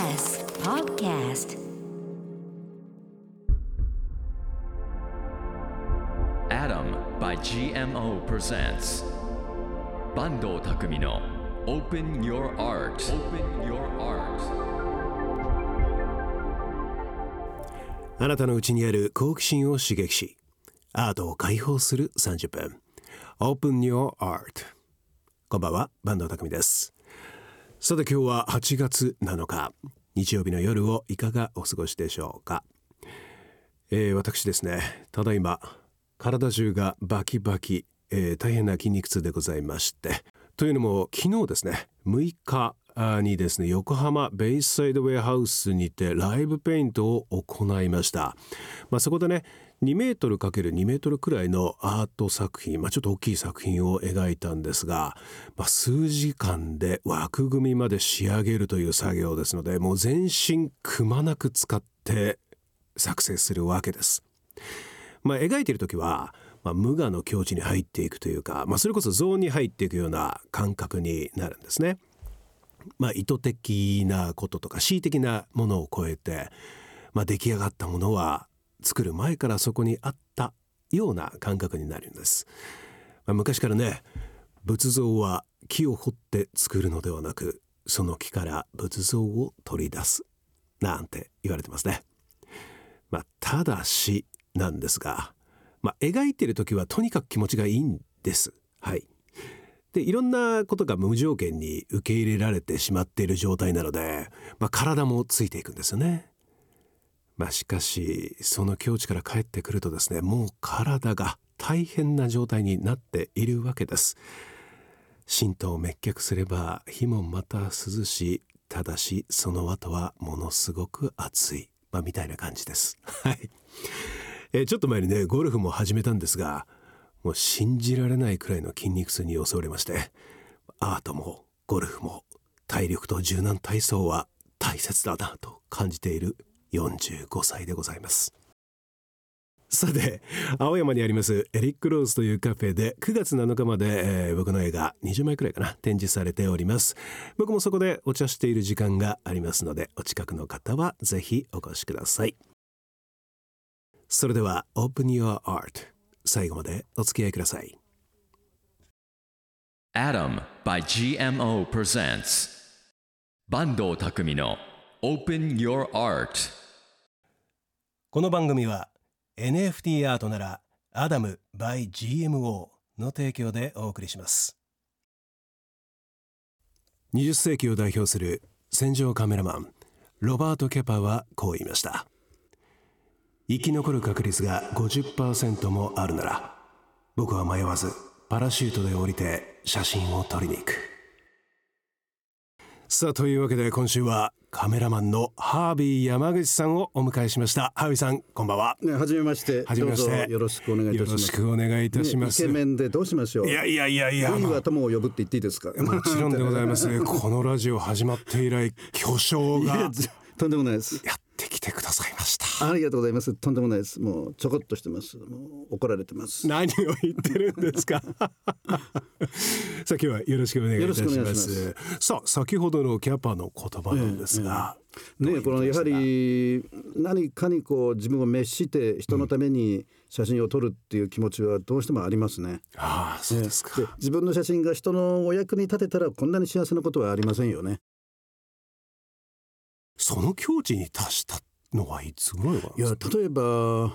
TBS Podcast Adam by GMO presents 坂東匠の Open Your Art Open Your Art あなたの内にある好奇心を刺激しアートを解放する30分 Open Your Art こんばんは坂東匠ですさて今日は8月7日日曜日の夜をいかがお過ごしでしょうか、えー私ですねただいま体中がバキバキ、えー大変な筋肉痛でございまして。というのも昨日ですね6日にですね横浜ベイサイドウェアハウスにてライブペイントを行いました、まあ、そこでね2メートル ×2 メートルくらいのアート作品、まあ、ちょっと大きい作品を描いたんですが、まあ、数時間で枠組みまで仕上げるという作業ですのでもう全身くまなく使って作成するわけです。まあ、描いている時は、まあ、無我の境地に入っていくというか、まあ、それこそゾーンに入っていくような感覚になるんですね。まあ、意図的なこととか恣意的なものを超えて、まあ、出来上がったものは作る前からそこにあったような感覚になるんです。まあ、昔からね仏像は木を掘って作るのではなくその木から仏像を取り出すなんて言われてますね。まあ、ただしなんですが、まあ、描いてる時はとにかく気持ちがいいんです。はい。でいろんなことが無条件に受け入れられてしまっている状態なので、まあ、体もついていくんですよね。まあ、しかしその境地から帰ってくるとですねもう体が大変な状態になっているわけです。神道を滅却すれば火もまた涼しいただしその後はものすごく暑い、まあ、みたいな感じです。はいえーちょっと前にねゴルフも始めたんですがもう信じられないくらいの筋肉痛に襲われましてアートもゴルフも体力と柔軟体操は大切だなと感じている45歳でございます。さて青山にありますエリック・ローズというカフェで9月7日まで、えー僕の映画20枚くらいかな展示されております。僕もそこでお茶している時間がありますのでお近くの方はぜひお越しください。それでは Open Your Art 最後までお付き合いください。Adam by GMO presents 坂東匠の Open Your Art. この番組は NFT アートならアダム by GMO の提供でお送りします。20世紀を代表する戦場カメラマンロバート・ケパーはこう言いました。生き残る確率が50%もあるなら僕は迷わずパラシュートで降りて写真を撮りに行くさあというわけで今週はカメラマンのハービー山口さんをお迎えしましたハービーさんこんばんはね、はじめまして。はじめましてよろしくお願いいたよろします。しくお願いいたします、ねイケメンでどうしましょう。いやいやいやいや、まは友を呼ぶって言っていいですか？あもちろんでございます このラジオ始まって以来巨匠いやがずとんでもないです。やってきてくださいましたありがとうございます。とんでもないです。もうちょこっとしてます。もう怒られてます。何を言ってるんですか？さあ今日はよろしくお願いいたしますさあ先ほどのキャパの言葉なんですが、ね、このやはり何かにこう自分を滅して人のために写真を撮るっていう気持ちはどうしてもありますね。ああそうですか、で自分の写真が人のお役に立てたらこんなに幸せなことはありませんよね。その境地に達したのはいつぐらいな？んいや例えば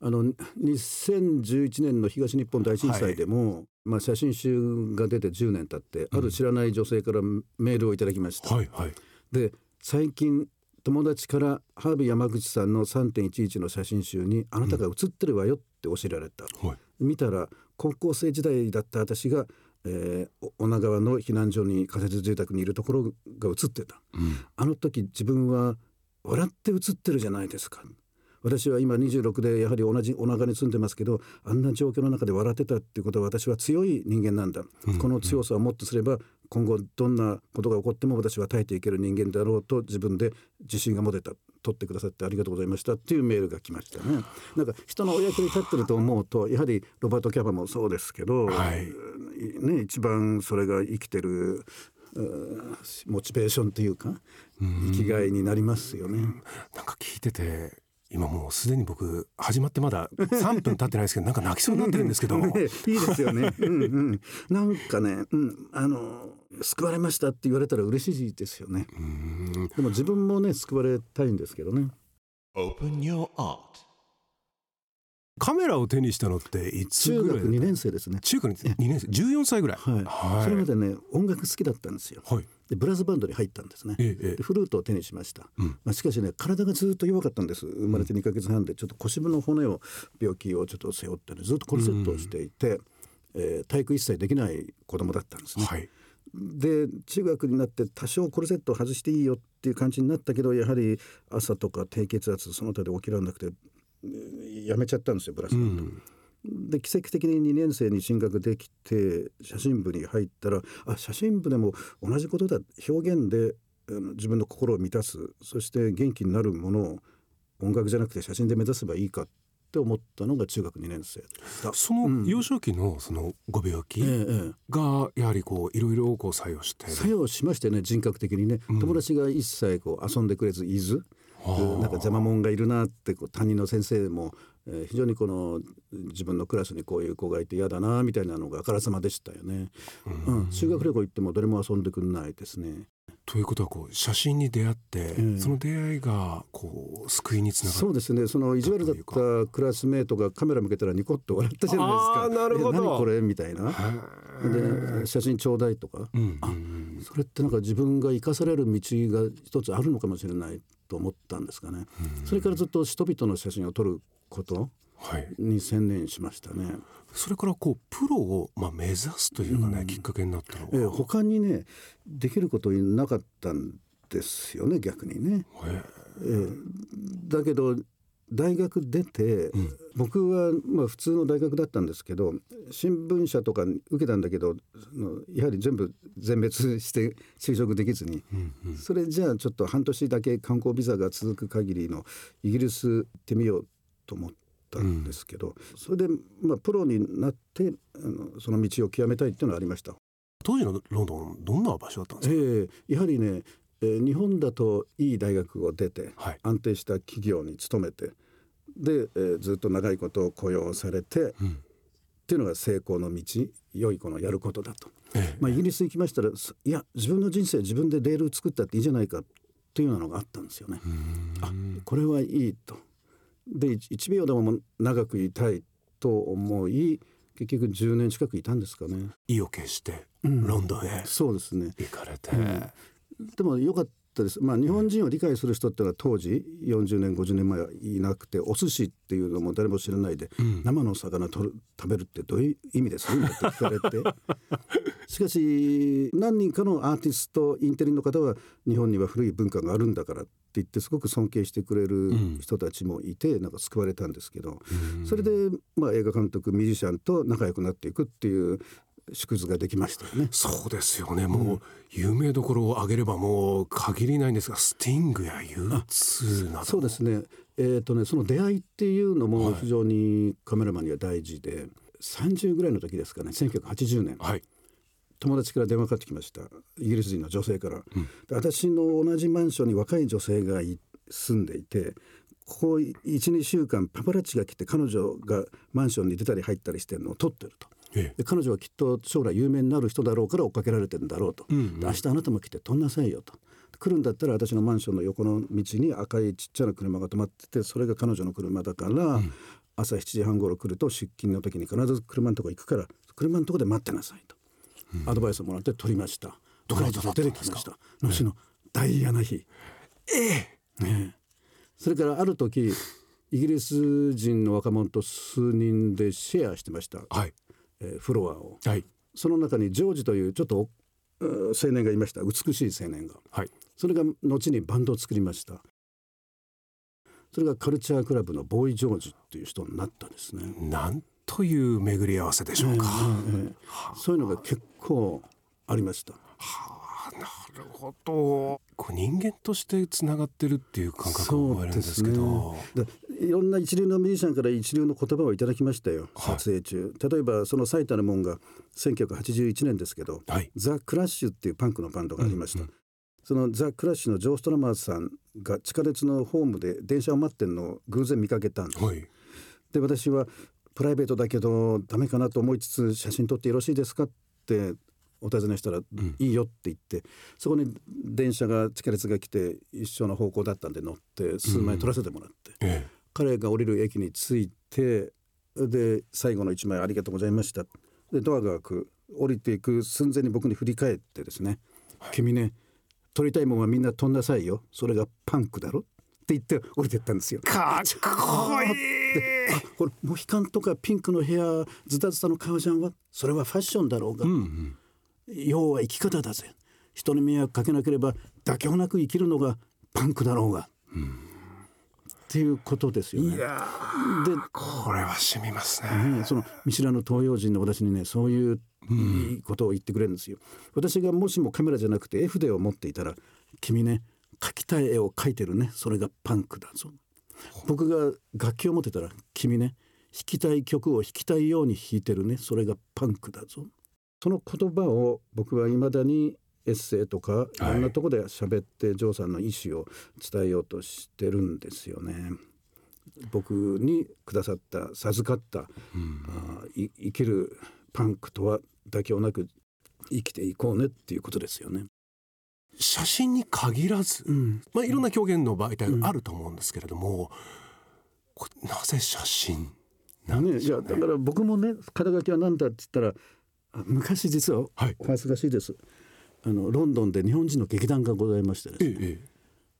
あの2011年の東日本大震災でも、まあ、写真集が出て10年経って、ある知らない女性からメールをいただきました。はいはい。で最近友達からハービー山口さんの3.11の写真集にあなたが写ってるわよって教えられた、はい。見たら高校生時代だった私が、えー、お女川の避難所に仮設住宅にいるところが写ってた、あの時自分は笑って写ってるじゃないですか。私は今26でやはり同じお腹に住んでますけどあんな状況の中で笑ってたっていうことは私は強い人間なんだ、この強さをもっとすれば今後どんなことが起こっても私は耐えていける人間だろうと自分で自信が持てた取ってくださってありがとうございましたっていうメールが来ましたね。なんか人のお役に立ってると思うとやはりロバート・キャバもそうですけど、はい。ね、一番それが生きてるモチベーションというか生きがいになりますよね。なんか聞いてて今もうすでに僕始まってまだ3分経ってないですけどなんか泣きそうになってるんですけど。ね、いいですよね。うんうん、なんかね、うん、あの救われましたって言われたら嬉しいですよね。でも自分もね救われたいんですけどね。Open your art. カメラを手にしたのっていつ中学ぐらい2年生ですね。中学2年生？14歳ぐらい？はい。はいそれまでね音楽好きだったんですよ。はいでブラスバンドに入ったんですね。ええフルートを手にしました。うんまあしかしね体がずっと弱かったんです。生まれて2ヶ月半でちょっと腰部の骨を病気をちょっと背負ってねずっとコルセットをしていて、えー体育一切できない子供だったんですね。はいで中学になって多少コルセットを外していいよっていう感じになったけどやはり朝とか低血圧その他で起きられなくてうんやめちゃったんですよブラスバンド。で奇跡的に2年生に進学できて写真部に入ったらあ写真部でも同じことだ表現で自分の心を満たすそして元気になるものを音楽じゃなくて写真で目指せばいいかって思ったのが中学2年生でした。その幼少期のそのご病気がやはりこういろいろこう作用して作用しましてね人格的にね、友達が一切こう遊んでくれずいずなんか邪魔者がいるなってこう担任の先生も、えー非常にこの自分のクラスにこういう子がいて嫌だなみたいなのがあからさまでしたよね、うん。修学旅行行っても誰も遊んでくんないですねということはこう写真に出会って、えその出会いがこう救いにつながるそうですね。その意地悪だったクラスメートがカメラ向けたらニコッと笑ったじゃないですか。なるほど。え何これ？みたいな。で写真ちょうだいとか、うんあそれってなんか自分が生かされる道が一つあるのかもしれないと思ったんですかね、それからずっと人々の写真を撮ること。はいに専念しましたね、それからこうプロをまあ目指すというかね、きっかけになったのえーは、他にねできることなかったんですよね逆にね、ええ。ーだけど大学出て、僕はまあ普通の大学だったんですけど新聞社とか受けたんだけどそのやはり全部全滅して就職できずに、それじゃあちょっと半年だけ観光ビザが続く限りのイギリス行ってみようと思ったんですけど、それでまあプロになってあのその道を極めたいっていうのはありました。当時のロンドンどんな場所だったんですえか、えやはりね、えー日本だといい大学を出て、はい安定した企業に勤めてで、えーずっと長いこと雇用されて、っていうのが成功の道良い子のやることだと。ええまあ、イギリス行きましたらすいや自分の人生自分でレール作ったっていいじゃないかっていうようなのがあったんですよね。あこれはいいと。で1 1秒でも長くいたいと思い結局10年近くいたんですかね。意を決してロンドンへそうですね。行かれて、でも良かったです。まあ日本人を理解する人ってのは当時40年50年前はいなくてお寿司っていうのも誰も知らないで、生の魚とる食べるってどういう意味です？って聞かれて しかし何人かのアーティストインテリの方は日本には古い文化があるんだからって言ってすごく尊敬してくれる人たちもいて、なんか救われたんですけど、それで、まあ、映画監督ミュージシャンと仲良くなっていくっていう縮図ができましたよね。そうですよね。もう有名どころを挙げればもう限りないんですがスティングや U2 など。そうですね。えっ、とね、その出会いっていうのも非常にカメラマンには大事で、30ぐらいの時ですかね、1980年、はい友達から電話かかってきました。イギリス人の女性から。で私の同じマンションに若い女性がい住んでいて、ここ1、2週間パパラッチが来て彼女がマンションに出たり入ったりしてるのを撮ってると。ええ。で彼女はきっと将来有名になる人だろうから追っかけられてんだろうと、で明日あなたも来て撮んなさいよと。来るんだったら私のマンションの横の道に赤いちっちゃな車が止まっててそれが彼女の車だから、朝7時半頃来ると出勤の時に必ず車のとこ行くから車のとこで待ってなさいと、アドバイスをもらって撮りました。どなただった出てきました。のしのダイアナ妃。ええ。ね。えそれからある時イギリス人の若者と数人でシェアしてました、はい。えーフロアを。はい。その中にジョージというちょっとう青年がいました。美しい青年が。はい。それが後にバンドを作りました。それがカルチャークラブのボーイ・ジョージっていう人になったんですね、なんという巡り合わせでしょうか、ええそういうのが結構ありました。なるほど。こう人間としてつながってるっていう感覚を覚えるんですけど。でいろんな一流のミュージシャンから一流の言葉をいただきましたよ、撮影中。例えばその最たるもんが1981年ですけど、はい。ザ・クラッシュっていうパンクのバンドがありました、そのザ・クラッシュのジョー・ストラマーズさんが地下鉄のホームで電車を待ってるのを偶然見かけたんです、はい。で私はプライベートだけどダメかなと思いつつ写真撮ってよろしいですかってお尋ねしたら、いいよって言ってそこに電車が地下鉄が来て一緒の方向だったんで乗って数枚撮らせてもらって、え彼が降りる駅に着いてで最後の一枚ありがとうございました。でドアが開く降りていく寸前に僕に振り返ってですね「君ね撮りたいもんはみんな撮んなさいよ。それがパンクだろ」って言って降りてったんですよ。かっこいいであこれモヒカンとかピンクのヘアズタズタの革ジャンはそれはファッションだろうが、要は生き方だぜ人に迷惑かけなければ妥協なく生きるのがパンクだろうが、っていうことですよね。でこれは染みますねね、その見知らぬ東洋人の私にねそういういいことを言ってくれるんですよ。私がもしもカメラじゃなくて絵筆を持っていたら「君ね描きたい絵を描いてるね。それがパンクだぞ」僕が楽器を持ってたら「君ね弾きたい曲を弾きたいように弾いてるね。それがパンクだぞ」その言葉を僕はいまだにエッセイとかい。ろんなとこで喋ってジョーさんの意思を伝えようとしてるんですよね。僕にくださった授かった、あーい生きるパンクとは妥協なく生きていこうねっていうことですよね。写真に限らず、ん。まあ、いろんな表現の媒体があると思うんですけれども、これなぜ写真なんね、でしょうねいやだから僕もね肩書きは何だって言ったらあ昔実は、はい。お恥ずかしいです。あのロンドンで日本人の劇団がございましてですね、えええ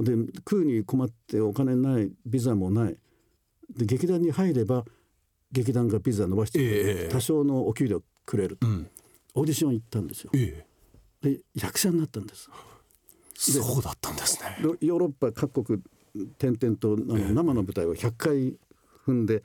で食うに困ってお金ないビザもない。で劇団に入れば劇団がビザ伸ばしてええ多少のお給料くれると、ん。オーディション行ったんですよ。ええ。で役者になったんですそうだったんですね。ヨヨーロッパ各国転々とあの生の舞台を100回踏んで、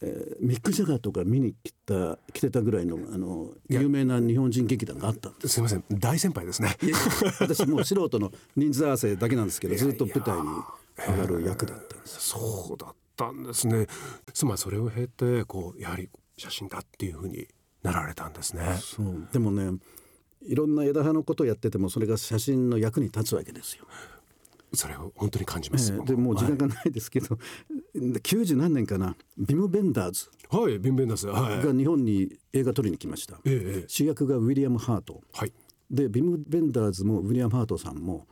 えーミック・ジャガーとか見に来た来てたぐらいのあのや。有名な日本人劇団があったんです。すみません。大先輩ですね。私もう 素人の人数合わせだけなんですけどずっと舞台に上がる役だったんです。そうだったんですね。つまりそれを経てこうやはり写真だっていうふうになられたんですね。そう。でもねいろんな枝葉のことをやっててもそれが写真の役に立つわけですよ。それを本当に感じます、えーでもう時間がないですけど、90何年かなビム・ベンダーズはい、はい、ビム・ベンダースはい。が日本に映画撮りに来ました、ええええ。主役がウィリアム・ハート。はい。でビム・ベンダーズもウィリアム・ハートさんも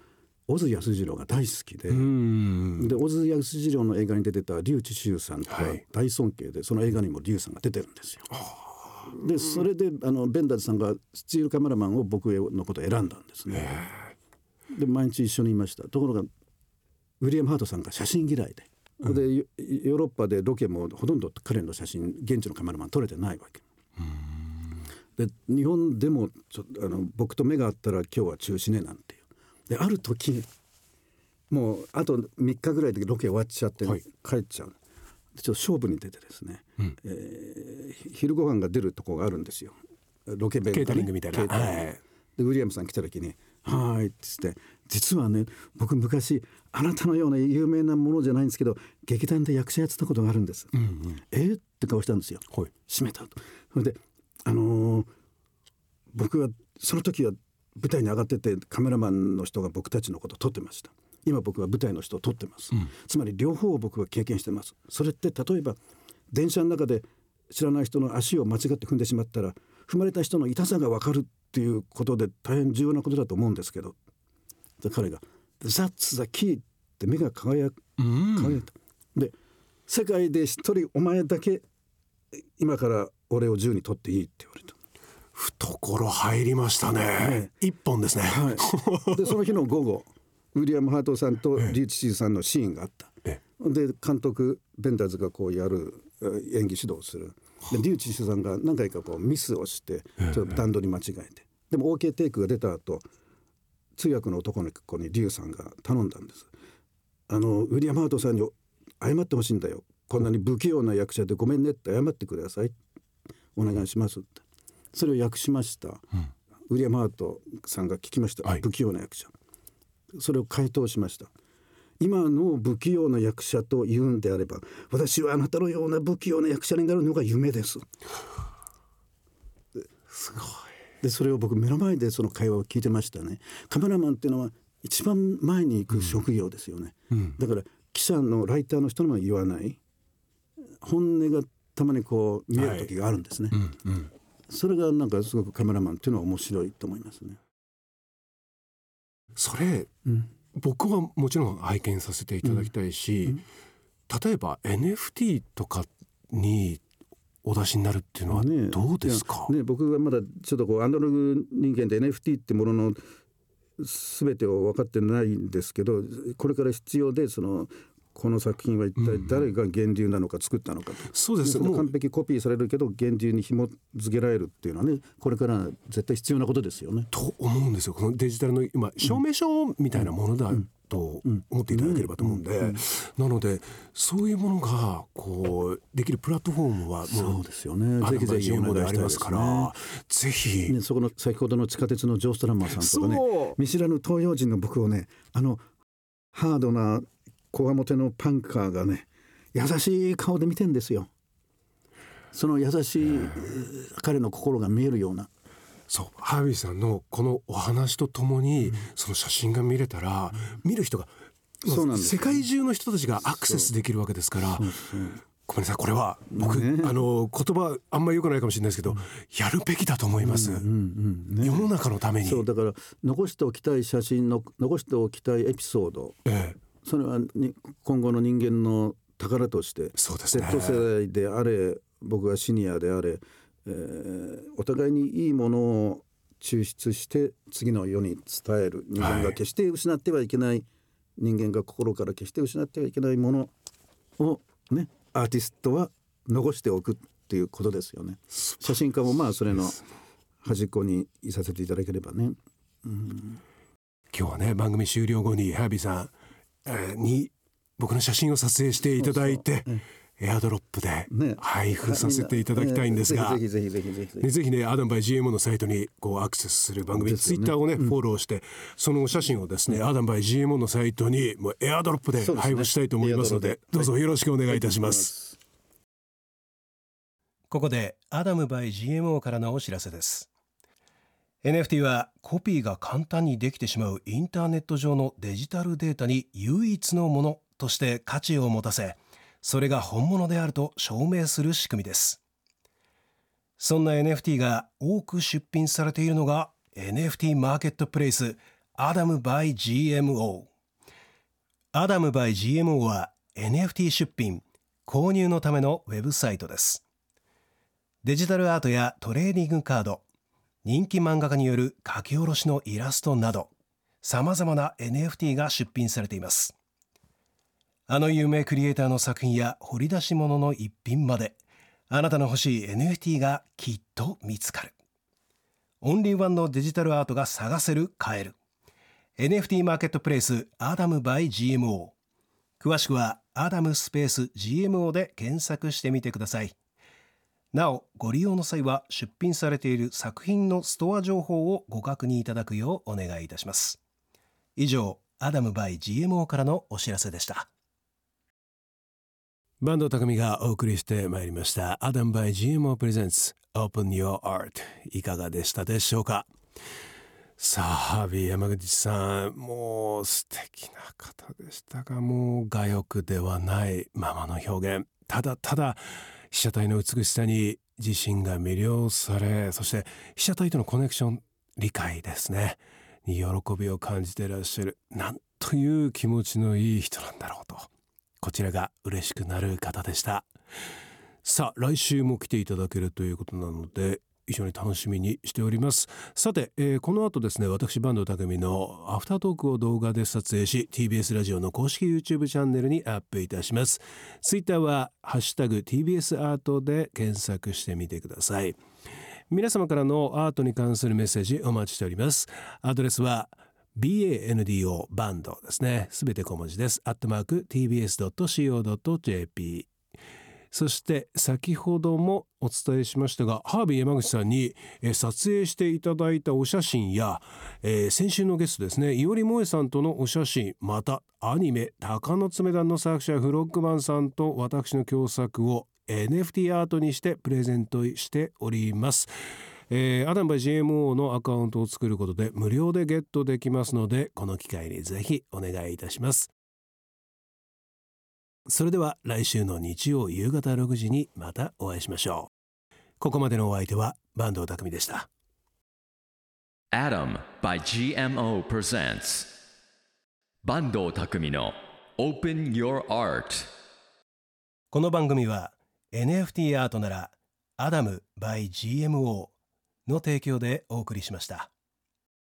小津安二郎が大好きで、うん。で小津安二郎の映画に出てた笠智衆さんとかはい。大尊敬でその映画にも笠さんが出てるんですよ。でそれであのベンダーズさんがスチールカメラマンを僕のことを選んだんですね。で毎日一緒にいましたところがウィリアム・ハートさんが写真嫌いで。でヨヨーロッパでロケもほとんど彼の写真現地のカメラマン撮れてないわけ。で日本でもちょあの僕と目が合ったら今日は中止ねなんていう。である時もうあと3日ぐらいでロケ終わっちゃって、はい帰っちゃうでちょっと勝負に出てですね、えー昼ご飯が出るとこがあるんですよ。ロケ弁ケータリングみたいな。はい。でウィリアムさん来た時に「はーい」って言って「実はね僕昔あなたのような有名なものじゃないんですけど劇団で役者やってたことがあるんです」えーって顔したんですよ。はい。閉めたと。それであのー僕はその時は舞台に上がっててカメラマンの人が僕たちのことを撮ってました今僕は舞台の人を撮ってます、つまり両方を僕は経験してます。それって例えば電車の中で知らない人の足を間違って踏んでしまったら踏まれた人の痛さが分かるっていうことで大変重要なことだと思うんですけど。で彼が「That's the key」って目が輝く輝いた。で世界で一人お前だけ今から俺を銃に取っていいって言われた。懐入りましたね。一本ですね、はい、でその日の午後ウィリアム・ハートさんとリーチシーさんのシーンがあった。えで監督ベンダーズがこうやるえー演技指導をする。でリュウ・チシュさんが何回かこうミスをしてちょっと段取り間違えて。でも OK テイクが出た後通訳の男の子にリュウさんが頼んだんです。あのウィリアム・ハートさんに謝ってほしいんだよ。こんなに不器用な役者でごめんねって謝ってください。お願いしますって。それを訳しました、ウィリアム・ハートさんが聞きました、はい。不器用な役者それを回答しました。今の不器用な役者と言うんであれば私はあなたのような不器用な役者になるのが夢です。すごい。でそれを僕目の前でその会話を聞いてましたね。カメラマンっていうのは一番前に行く職業ですよね、だから記者のライターの人にも言わない。本音がたまにこう見える時があるんですね、それがなんかすごくカメラマンっていうのは面白いと思いますねそれ、僕はもちろん拝見させていただきたいし、例えば NFT とかにお出しになるっていうのはねどうですか、いやね、僕がまだちょっとこうアナログ人間で NFT ってものの全てを分かってないんですけどこれから必要でそのこの作品は一体誰が源流なのか作ったのかと、そうです。完璧コピーされるけど源流に紐付けられるっていうのはねこれから絶対必要なことですよね。と思うんですよ。このデジタルの今証明書みたいなものだと思っていただければと思うんで、なのでそういうものがこうできるプラットフォームはそうですよね。あぜひぜひのお願いしたいででありますすかね。らぜひ、ね、そこの先ほどの地下鉄のジョーストランマーさんとかね見知らぬ東洋人の僕をねあのハードなこわもてのパンカーがね優しい顔で見てんですよ。その優しいえー彼の心が見えるような。そうハービーさんのこのお話とともに、その写真が見れたら、見る人がそうなんです世界中の人たちがアクセスできるわけですから。ごめんなさいこれは僕、ね。あの言葉あんまり良くないかもしれないですけど、やるべきだと思います、世の中のために。そうだから残しておきたい写真の残しておきたいエピソード。ええそれはに今後の人間の宝としてそうですね Z 世代であれ僕がシニアであれ、えーお互いにいいものを抽出して次の世に伝える人間はいが決して失ってはいけない、人間が心から決して失ってはいけないものをねアーティストは残しておくっていうことですよね。写真家もまあそれの端っこにいさせていただければね。今日はね番組終了後にハービーさん、えーに僕の写真を撮影していただいてエアドロップでね。配布させていただきたいんですが、ぜひぜひぜひぜひぜひ。ね、ぜひねアダムバイ GMO のサイトにこうアクセスする番組、ね。ツイッターをね、フォローしてそのお写真をですね、 Adam by GMO のサイトにもうエアドロップで配布したいと思いますのでエアドロップで。どうぞよろしくお願いいたします。ここでアダム by GMO からのお知らせです NFT はコピーが簡単にできてしまうインターネット上のデジタルデータに唯一のものとして価値を持たせそれが本物であると証明する仕組みです。そんな NFT が多く出品されているのが NFT マーケットプレイスアダム by GMO アダム by GMO は NFT 出品購入のためのウェブサイトです。デジタルアートやトレーディングカード人気漫画家による書き下ろしのイラストなどさまざまな NFT が出品されています。あの有名クリエイターの作品や掘り出し物の一品まであなたの欲しい NFT がきっと見つかる。オンリーワンのデジタルアートが探せる買える NFT マーケットプレイスアダム by GMO 詳しくはアダムスペース GMO で検索してみてください。なおご利用の際は出品されている作品のストア情報をご確認いただくようお願いいたします。以上アダム by GMO からのお知らせでした。バンド匠がお送りしてまいりました。 Adam by GMO presents Open Your Art いかがでしたでしょうか？さあハービー山口さんもう素敵な方でしたがもう我欲ではないままの表現。ただただ被写体の美しさに自身が魅了されそして被写体とのコネクション理解ですね。に喜びを感じてらっしゃるなんという気持ちのいい人なんだろうと。こちらが嬉しくなる方でした。さあ来週も来ていただけるということなので非常に楽しみにしております。さて、えーこの後ですね私坂東匠のアフタートークを動画で撮影し TBS ラジオの公式 YouTube チャンネルにアップいたします。ツイッターはハッシュタグ TBS アートで検索してみてください。皆様からのアートに関するメッセージお待ちしております。アドレスは BANDO バンドですね。すべて小文字です。アットマーク TBS.CO.JP そして先ほどもお伝えしましたがハービー山口さんに、え撮影していただいたお写真や、えー先週のゲストですね伊織萌さんとのお写真またアニメ「鷹の爪団」の作者フロッグマンさんと私の共作を NFT アートにしてプレゼントしております。えーアダムバイ GMO のアカウントを作ることで無料でゲットできますのでこの機会にぜひお願いいたしますそれでは来週の日曜夕方6時にまたお会いしましょう。ここまでのお相手は坂東匠でした。Adam by GMO presents 坂東匠の Open Your Art この番組は NFT アートならアダム by GMO の提供でお送りしました。